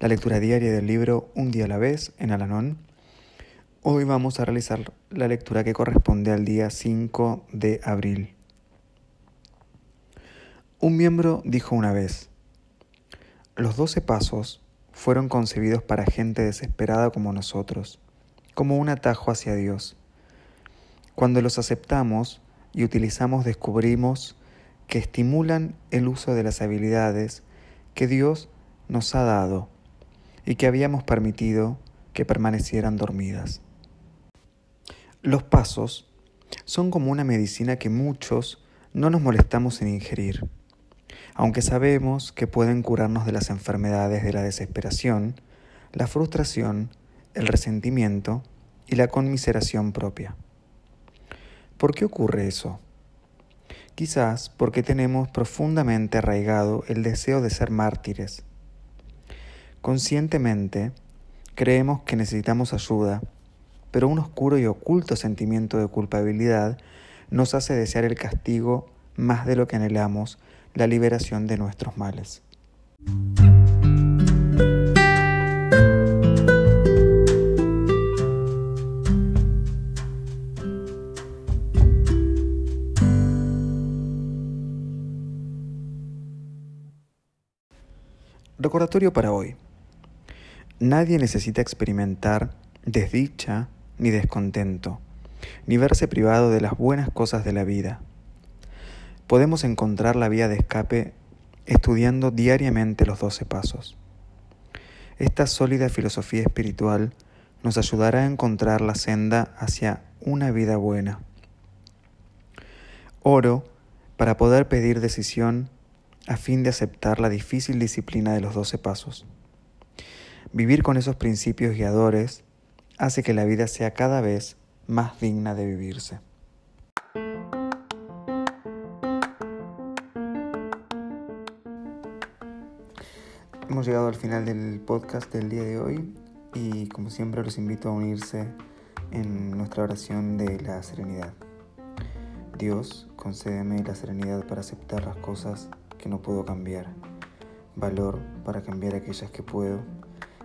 la lectura diaria del libro Un día a la vez en Alanón Hoy vamos a realizar la lectura que corresponde al día 5 de abril. Un miembro dijo una vez, los doce pasos fueron concebidos para gente desesperada como nosotros, como un atajo hacia Dios. Cuando los aceptamos y utilizamos descubrimos que estimulan el uso de las habilidades que Dios nos ha dado y que habíamos permitido que permanecieran dormidas. Los pasos son como una medicina que muchos no nos molestamos en ingerir. Aunque sabemos que pueden curarnos de las enfermedades de la desesperación, la frustración, el resentimiento y la conmiseración propia. ¿Por qué ocurre eso? Quizás porque tenemos profundamente arraigado el deseo de ser mártires. Conscientemente, creemos que necesitamos ayuda pero un oscuro y oculto sentimiento de culpabilidad nos hace desear el castigo más de lo que anhelamos la liberación de nuestros males. Recordatorio para hoy. Nadie necesita experimentar desdicha, ni descontento, ni verse privado de las buenas cosas de la vida. Podemos encontrar la vía de escape estudiando diariamente los doce pasos. Esta sólida filosofía espiritual nos ayudará a encontrar la senda hacia una vida buena. Oro para poder pedir decisión a fin de aceptar la difícil disciplina de los doce pasos. Vivir con esos principios guiadores hace que la vida sea cada vez más digna de vivirse. Hemos llegado al final del podcast del día de hoy y como siempre los invito a unirse en nuestra oración de la serenidad. Dios, concédeme la serenidad para aceptar las cosas que no puedo cambiar, valor para cambiar aquellas que puedo